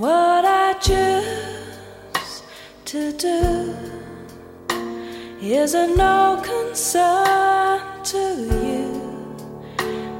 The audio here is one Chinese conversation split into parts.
What I choose to do is a no concern to you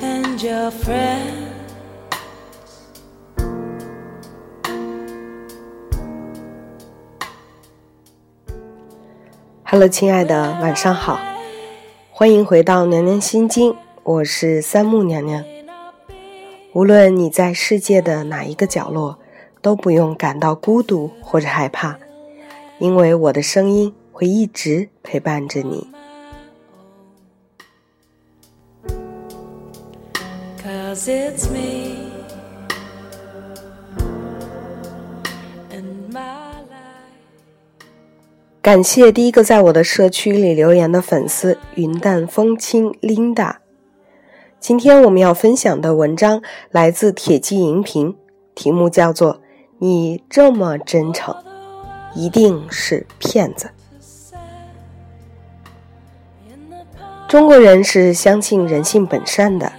and your friends. Hello，亲爱的，晚上好，欢迎回到娘娘心经，我是三木娘娘。无论你在世界的哪一个角落，都不用感到孤独或者害怕，因为我的声音会一直陪伴着你。Cause it's me and my life. 感谢第一个在我的社区里留言的粉丝云淡风轻 Linda。今天我们要分享的文章来自铁骑银屏，题目叫做《你这么真诚，一定是骗子》。中国人是相信人性本善的，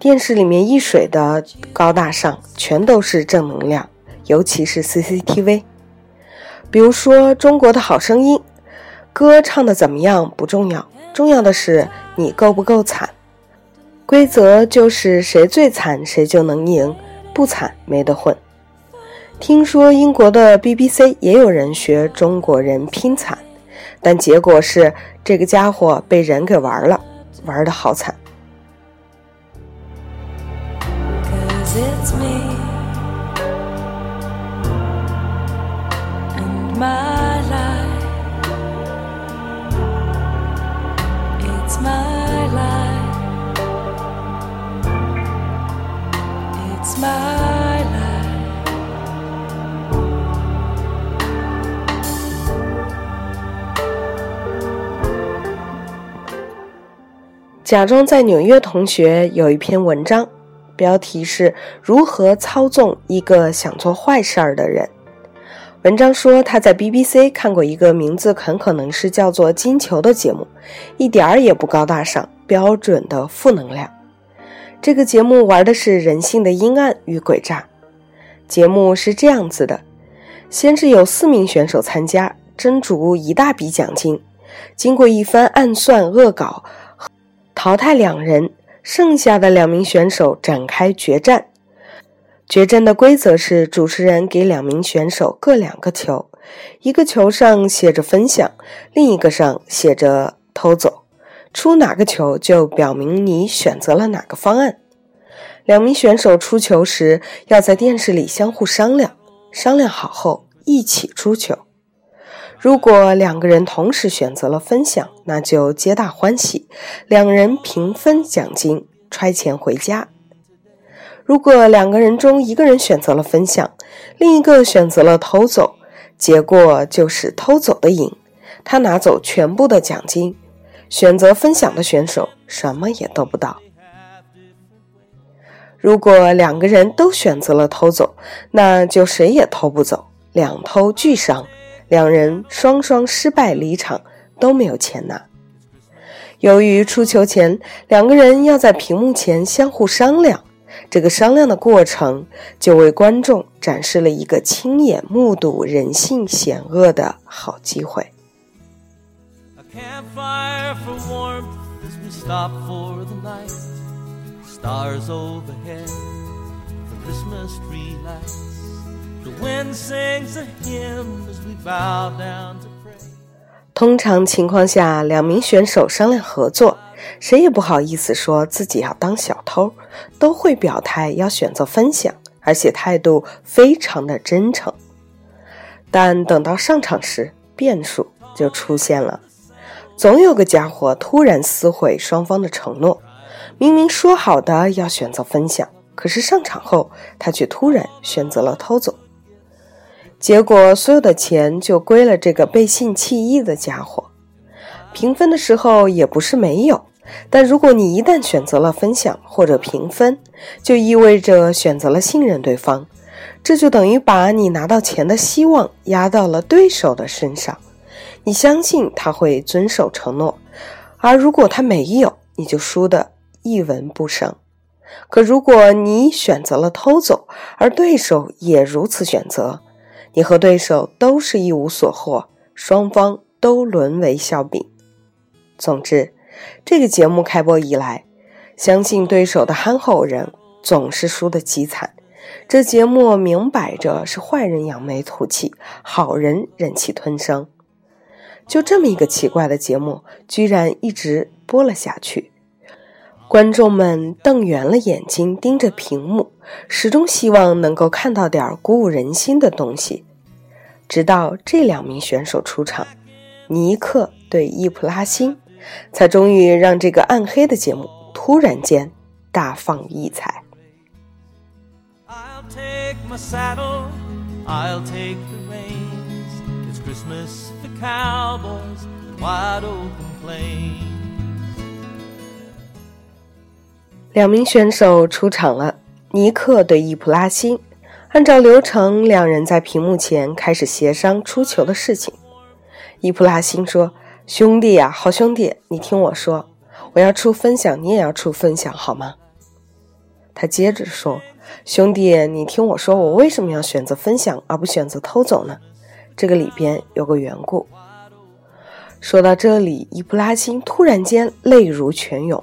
电视里面一水的高大上全都是正能量，尤其是 CCTV。比如说《中国的好声音》，歌唱的怎么样不重要，重要的是你够不够惨。规则就是谁最惨谁就能赢，不惨没得混。听说英国的 BBC 也有人学中国人拼惨，但结果是这个家伙被人给玩了，玩的好惨。假装在纽约同学有一篇文章，标题是如何操纵一个想做坏事儿的人。文章说他在 BBC 看过一个名字很可能是叫做《金球》的节目，一点儿也不高大上，标准的负能量。这个节目玩的是人性的阴暗与诡诈。节目是这样子的：先是有四名选手参加，争逐一大笔奖金。经过一番暗算恶搞，淘汰两人，剩下的两名选手展开决战。决战的规则是，主持人给两名选手各两个球，一个球上写着分享，另一个上写着偷走。出哪个球就表明你选择了哪个方案。两名选手出球时要在电视里相互商量，商量好后一起出球。如果两个人同时选择了分享，那就皆大欢喜，两人平分奖金，揣钱回家。如果两个人中一个人选择了分享，另一个选择了偷走，结果就是偷走的赢，他拿走全部的奖金，选择分享的选手什么也得不到。如果两个人都选择了偷走，那就谁也偷不走，两偷俱伤。两人双双失败离场，都没有钱拿。由于出球前两个人要在屏幕前相互商量，这个商量的过程就为观众展示了一个亲眼目睹人性险恶的好机会。A 通常情况下，两名选手商量合作，谁也不好意思说自己要当小偷，都会表态要选择分享，而且态度非常的真诚。但等到上场时，变数就出现了，总有个家伙突然撕毁双方的承诺，明明说好的要选择分享，可是上场后他却突然选择了偷走。结果，所有的钱就归了这个背信弃义的家伙。平分的时候也不是没有，但如果你一旦选择了分享或者平分，就意味着选择了信任对方，这就等于把你拿到钱的希望压到了对手的身上。你相信他会遵守承诺，而如果他没有，你就输得一文不剩。可如果你选择了偷走，而对手也如此选择，你和对手都是一无所获，双方都沦为笑柄。总之，这个节目开播以来，相信对手的憨厚人总是输得极惨。这节目明摆着是坏人扬眉吐气，好人忍气吞声。就这么一个奇怪的节目，居然一直播了下去。观众们瞪圆了眼睛盯着屏幕，始终希望能够看到点鼓舞人心的东西。直到这两名选手出场，尼克对伊普拉辛，才终于让这个暗黑的节目突然间大放异彩。I'll take my saddle, I'll take the reins. It's Christmas for cowboys, wide open plains. 两名选手出场了，尼克对伊普拉辛。按照流程，两人在屏幕前开始协商出球的事情。伊普拉辛说：“兄弟呀、好兄弟，你听我说，我要出分享，你也要出分享，好吗？”他接着说：“兄弟，你听我说，我为什么要选择分享而不选择偷走呢？这个里边有个缘故。”说到这里，伊普拉辛突然间泪如泉涌。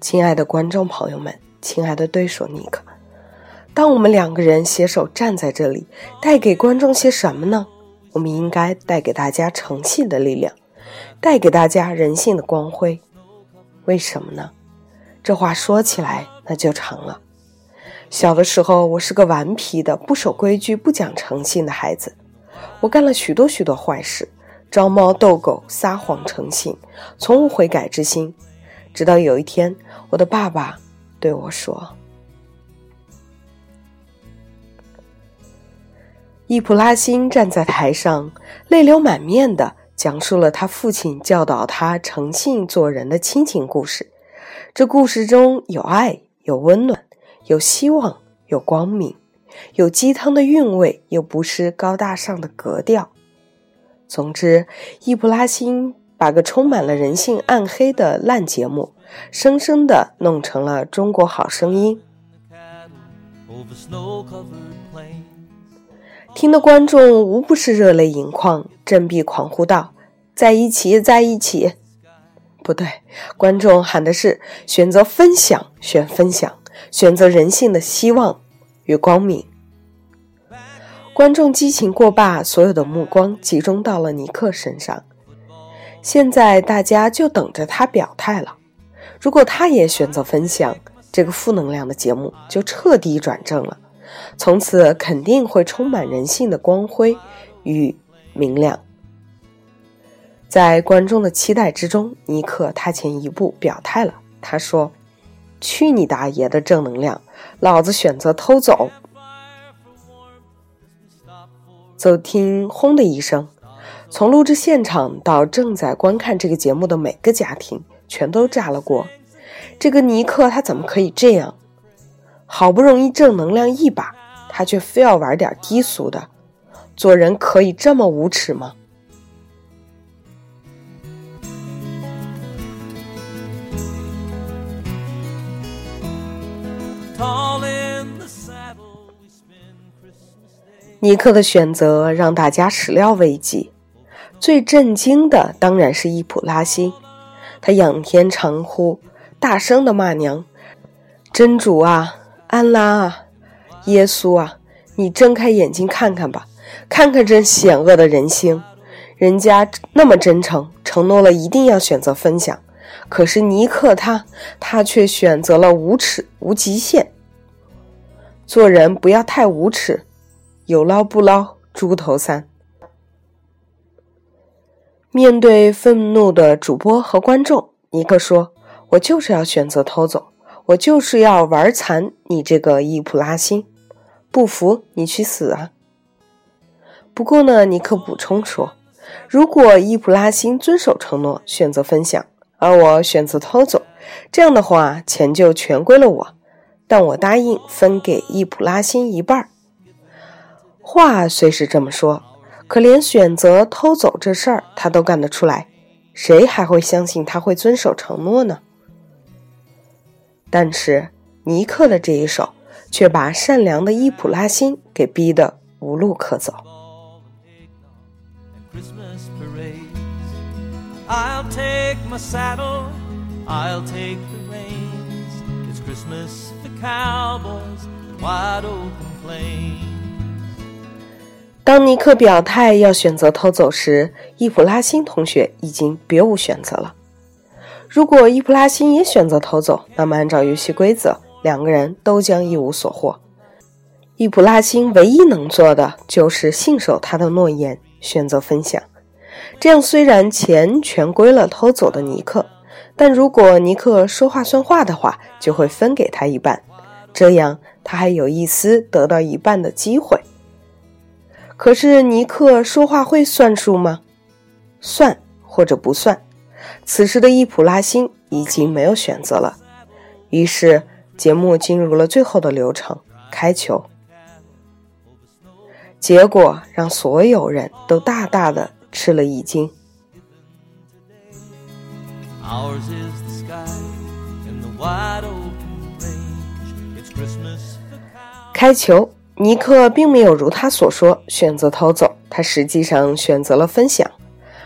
亲爱的观众朋友们，亲爱的对手尼克，当我们两个人携手站在这里，带给观众些什么呢？我们应该带给大家诚信的力量，带给大家人性的光辉。为什么呢？这话说起来那就长了。小的时候，我是个顽皮的、不守规矩、不讲诚信的孩子，我干了许多许多坏事，招猫逗狗、撒谎成性，从无悔改之心。直到有一天，我的爸爸对我说：“伊普拉辛站在台上，泪流满面的讲述了他父亲教导他诚信做人的亲情故事。这故事中有爱，有温暖，有希望，有光明，有鸡汤的韵味，又不失高大上的格调。总之，伊普拉辛。”把个充满了人性暗黑的烂节目，生生的弄成了《中国好声音》，听的观众无不是热泪盈眶，振臂狂呼道：“在一起，在一起！”不对，观众喊的是选择分享，选分享，选择人性的希望与光明。观众激情过罢，所有的目光集中到了尼克身上。现在大家就等着他表态了。如果他也选择分享，这个负能量的节目就彻底转正了，从此肯定会充满人性的光辉与明亮。在观众的期待之中，尼克踏前一步表态了。他说：“去你大爷的正能量，老子选择偷走。”走听轰的一声。从录制现场到正在观看这个节目的每个家庭，全都炸了锅。这个尼克他怎么可以这样？好不容易正能量一把，他却非要玩点低俗的。做人可以这么无耻吗.尼克的选择让大家始料未及。最震惊的当然是伊普拉辛，他仰天长呼，大声的骂娘：“真主啊，安拉啊，耶稣啊，你睁开眼睛看看吧，看看这险恶的人心！人家那么真诚，承诺了一定要选择分享，可是尼克他，他却选择了无耻无极限。做人不要太无耻，有捞不捞，猪头三。”面对愤怒的主播和观众，尼克说：“我就是要选择偷走，我就是要玩残你这个伊普拉辛，不服你去死啊！”不过呢，尼克补充说：“如果伊普拉辛遵守承诺，选择分享，而我选择偷走，这样的话，钱就全归了我，但我答应分给伊普拉辛一半。”话虽是这么说。可连选择偷走这事儿他都干得出来，谁还会相信他会遵守承诺呢？但是尼克的这一手，却把善良的伊普拉辛给逼得无路可走。and Christmas parades. I'll take my saddle, I'll take the reins. It's Christmas for cowboys and wide open plain 当尼克表态要选择偷走时，伊普拉辛同学已经别无选择了。如果伊普拉辛也选择偷走，那么按照游戏规则，两个人都将一无所获。伊普拉辛唯一能做的就是信守他的诺言，选择分享。这样虽然钱全归了偷走的尼克，但如果尼克说话算话的话，就会分给他一半，这样他还有一丝得到一半的机会。可是尼克说话会算数吗？算或者不算。此时的伊普拉辛已经没有选择了，于是节目进入了最后的流程——开球。结果让所有人都大大的吃了一惊。开球，尼克并没有如他所说选择偷走，他实际上选择了分享。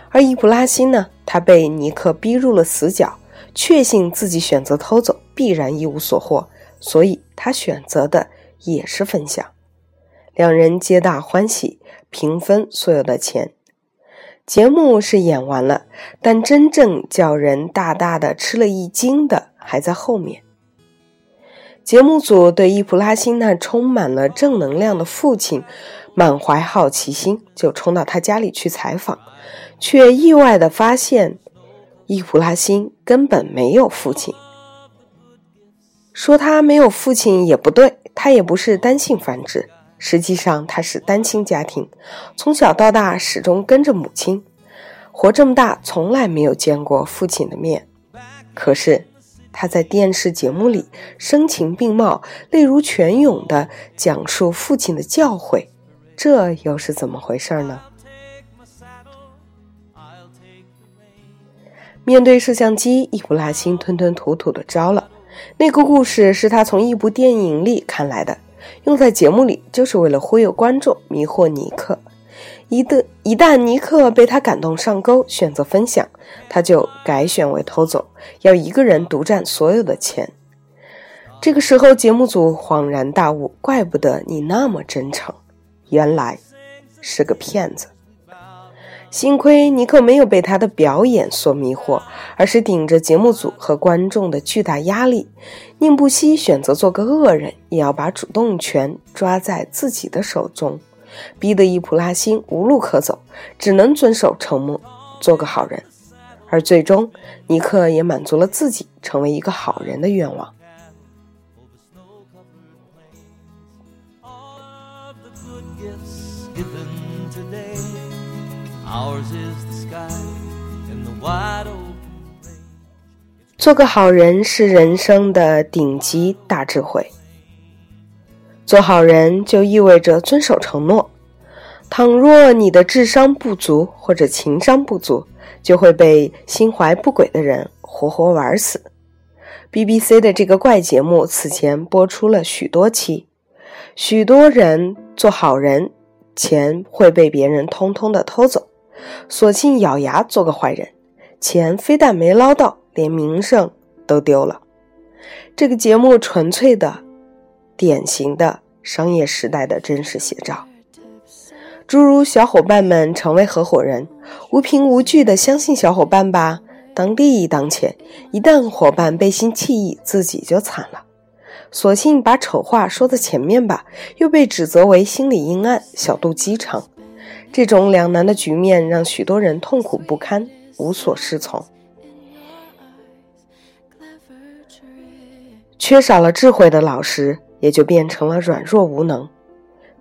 而伊普拉辛呢，他被尼克逼入了死角，确信自己选择偷走必然一无所获，所以他选择的也是分享。两人皆大欢喜，平分所有的钱。节目是演完了，但真正叫人大大的吃了一惊的还在后面。节目组对伊普拉辛那充满了正能量的父亲满怀好奇心，就冲到他家里去采访，却意外地发现伊普拉辛根本没有父亲。说他没有父亲也不对，他也不是单性繁殖，实际上他是单亲家庭，从小到大始终跟着母亲，活这么大从来没有见过父亲的面。可是他在电视节目里声情并茂、泪如泉涌地讲述父亲的教诲，这又是怎么回事呢？面对摄像机，伊普拉辛吞吞吐吐地招了。那个故事是他从一部电影里看来的，用在节目里就是为了忽悠观众、迷惑尼克。一旦一旦尼克被他感动上钩，选择分享，他就改选为偷走，要一个人独占所有的钱。这个时候，节目组恍然大悟，怪不得你那么真诚，原来是个骗子。幸亏尼克没有被他的表演所迷惑，而是顶着节目组和观众的巨大压力，宁不惜选择做个恶人，也要把主动权抓在自己的手中，逼得伊普拉辛无路可走，只能遵守承诺，做个好人。而最终，尼克也满足了自己成为一个好人的愿望。做个好人是人生的顶级大智慧。做好人就意味着遵守承诺。倘若你的智商不足或者情商不足，就会被心怀不轨的人活活玩死。BBC 的这个怪节目此前播出了许多期，许多人做好人，钱会被别人通通的偷走，索性咬牙做个坏人，钱非但没捞到，连名声都丢了。这个节目纯粹的、典型的商业时代的真实写照。诸如小伙伴们成为合伙人，无凭无据的相信小伙伴吧，当利益当前，一旦伙伴背信弃义，自己就惨了。索性把丑话说在前面吧，又被指责为心理阴暗、小肚鸡肠。这种两难的局面让许多人痛苦不堪，无所适从。缺少了智慧的老师，也就变成了软弱无能。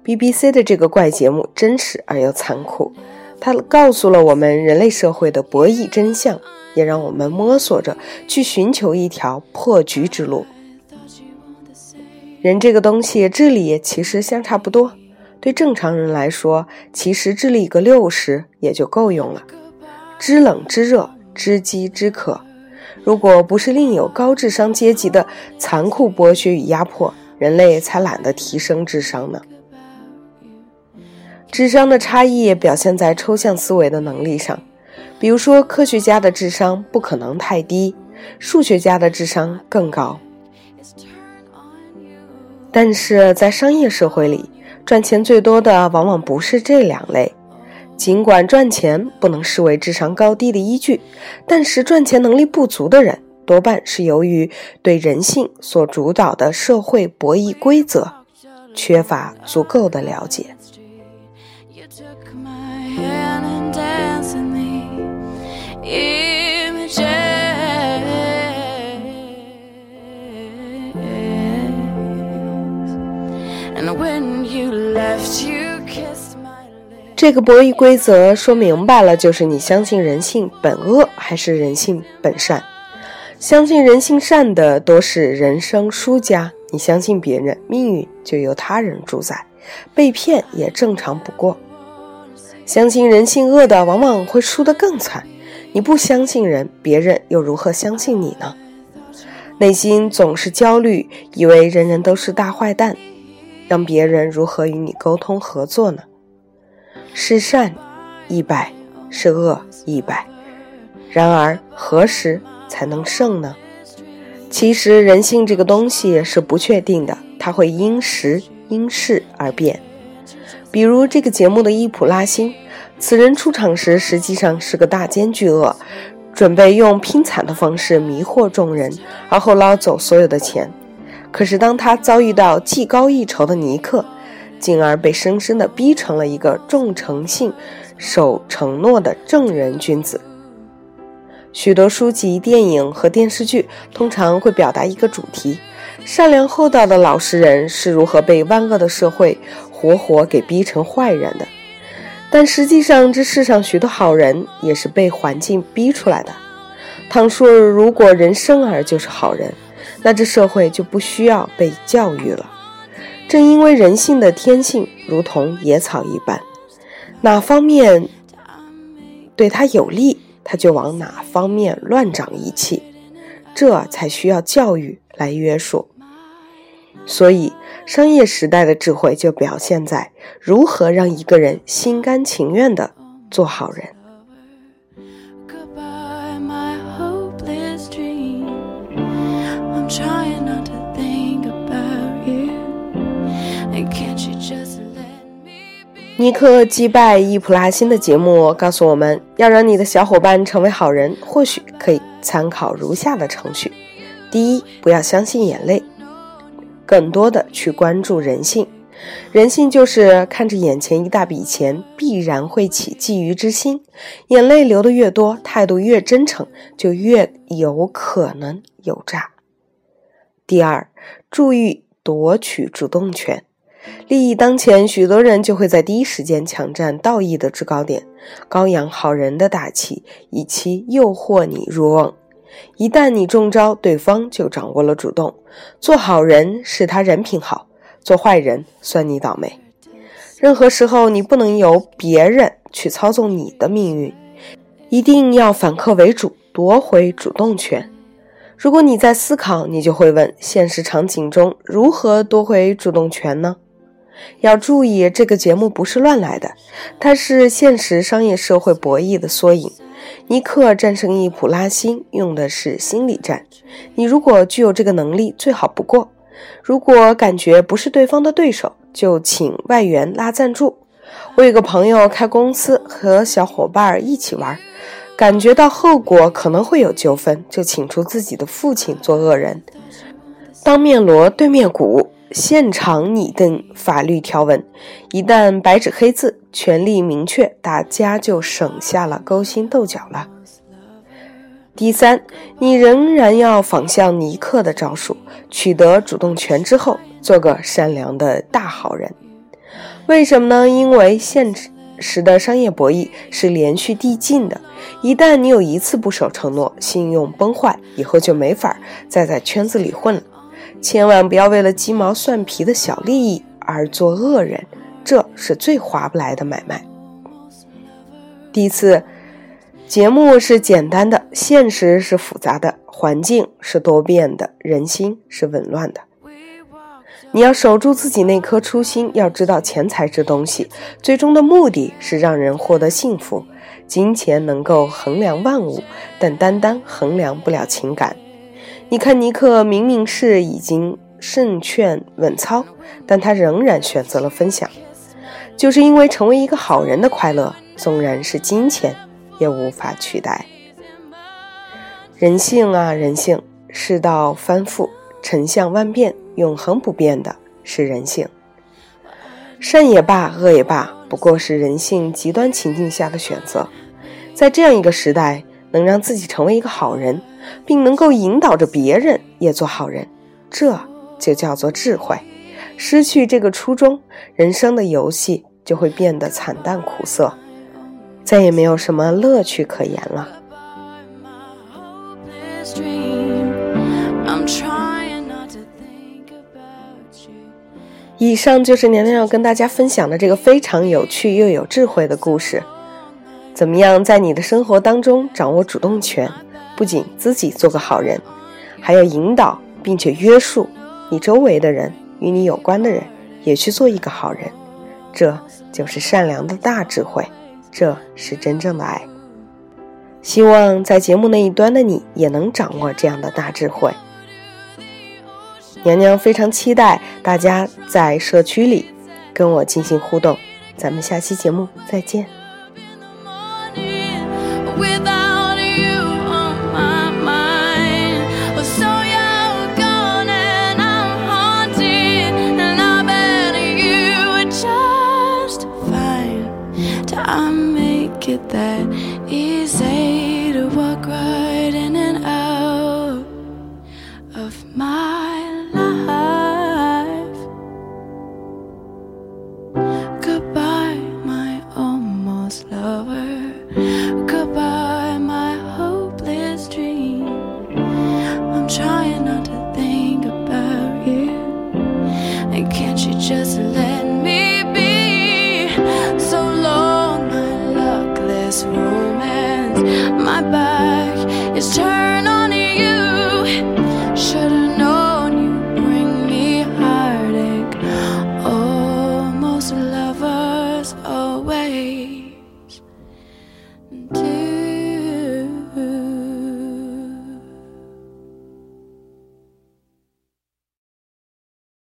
BBC 的这个怪节目真实而又残酷，它告诉了我们人类社会的博弈真相，也让我们摸索着去寻求一条破局之路。人这个东西，智力其实相差不多。对正常人来说，其实智力个六十也就够用了。知冷知热，知饥知渴。如果不是另有高智商阶级的残酷剥削与压迫，人类才懒得提升智商呢。智商的差异表现在抽象思维的能力上，比如说，科学家的智商不可能太低，数学家的智商更高。但是在商业社会里，赚钱最多的往往不是这两类。尽管赚钱不能视为智商高低的依据，但是赚钱能力不足的人，多半是由于对人性所主导的社会博弈规则缺乏足够的了解。You took my hand and danced in the images. And when you left, you kissed my lips. 这个博弈规则说明白了，就是你相信人性本恶还是人性本善。相信人性善的多是人生输家，你相信别人，命运就由他人主宰，被骗也正常不过。相信人性恶的，往往会输得更惨。你不相信人，别人又如何相信你呢？内心总是焦虑，以为人人都是大坏蛋，让别人如何与你沟通合作呢？是善一百，是恶一百。然而何时才能胜呢？其实人性这个东西是不确定的，它会因时因势而变。比如这个节目的伊普拉辛，此人出场时实际上是个大奸巨恶，准备用拼惨的方式迷惑众人，而后捞走所有的钱。可是当他遭遇到技高一筹的尼克，进而被深深的逼成了一个重诚信、守承诺的正人君子。许多书籍、电影和电视剧通常会表达一个主题：善良厚道的老实人是如何被万恶的社会活活给逼成坏人的。但实际上，这世上许多好人也是被环境逼出来的。倘说如果人生而就是好人，那这社会就不需要被教育了。正因为人性的天性如同野草一般，哪方面对他有利，他就往哪方面乱长一气，这才需要教育来约束。所以，商业时代的智慧就表现在如何让一个人心甘情愿的做好人。尼克击败易普拉辛的节目告诉我们，要让你的小伙伴成为好人，或许可以参考如下的程序：第一，不要相信眼泪，更多的去关注人性。人性就是看着眼前一大笔钱，必然会起觊觎之心。眼泪流得越多，态度越真诚，就越有可能有诈。第二，注意夺取主动权。利益当前，许多人就会在第一时间抢占道义的制高点，高扬好人的大旗，以期诱惑你入瓮。一旦你中招，对方就掌握了主动。做好人是他人品好，做坏人算你倒霉。任何时候，你不能由别人去操纵你的命运，一定要反客为主，夺回主动权。如果你在思考，你就会问：现实场景中如何夺回主动权呢？要注意，这个节目不是乱来的，它是现实商业社会博弈的缩影。尼克战胜易普拉辛用的是心理战，你如果具有这个能力，最好不过。如果感觉不是对方的对手，就请外援拉赞助。我有个朋友开公司，和小伙伴一起玩，感觉到后果可能会有纠纷，就请出自己的父亲做恶人，当面锣对面鼓，现场拟定法律条文。一旦白纸黑字，权利明确，大家就省下了勾心斗角了。第三，你仍然要仿效尼克的招数，取得主动权之后，做个善良的大好人。为什么呢？因为现实的商业博弈是连续递进的，一旦你有一次不守承诺，信用崩坏，以后就没法再在圈子里混了。千万不要为了鸡毛蒜皮的小利益而做恶人，这是最划不来的买卖。第四，节目是简单的，现实是复杂的，环境是多变的，人心是紊乱的。你要守住自己那颗初心，要知道钱财这东西，最终的目的是让人获得幸福。金钱能够衡量万物，但单单衡量不了情感。你看，尼克明明是已经胜券稳操，但他仍然选择了分享，就是因为成为一个好人的快乐，纵然是金钱也无法取代。人性啊，人性，世道翻覆，尘相万变，永恒不变的是人性。善也罢，恶也罢，不过是人性极端情境下的选择。在这样一个时代，能让自己成为一个好人，并能够引导着别人也做好人，这就叫做智慧。失去这个初衷，人生的游戏就会变得惨淡苦涩，再也没有什么乐趣可言了。以上就是娘娘要跟大家分享的这个非常有趣又有智慧的故事。怎么样在你的生活当中掌握主动权？不仅自己做个好人，还要引导并且约束你周围的人，与你有关的人也去做一个好人。这就是善良的大智慧，这是真正的爱。希望在节目那一端的你也能掌握这样的大智慧。娘娘非常期待大家在社区里跟我进行互动，咱们下期节目再见。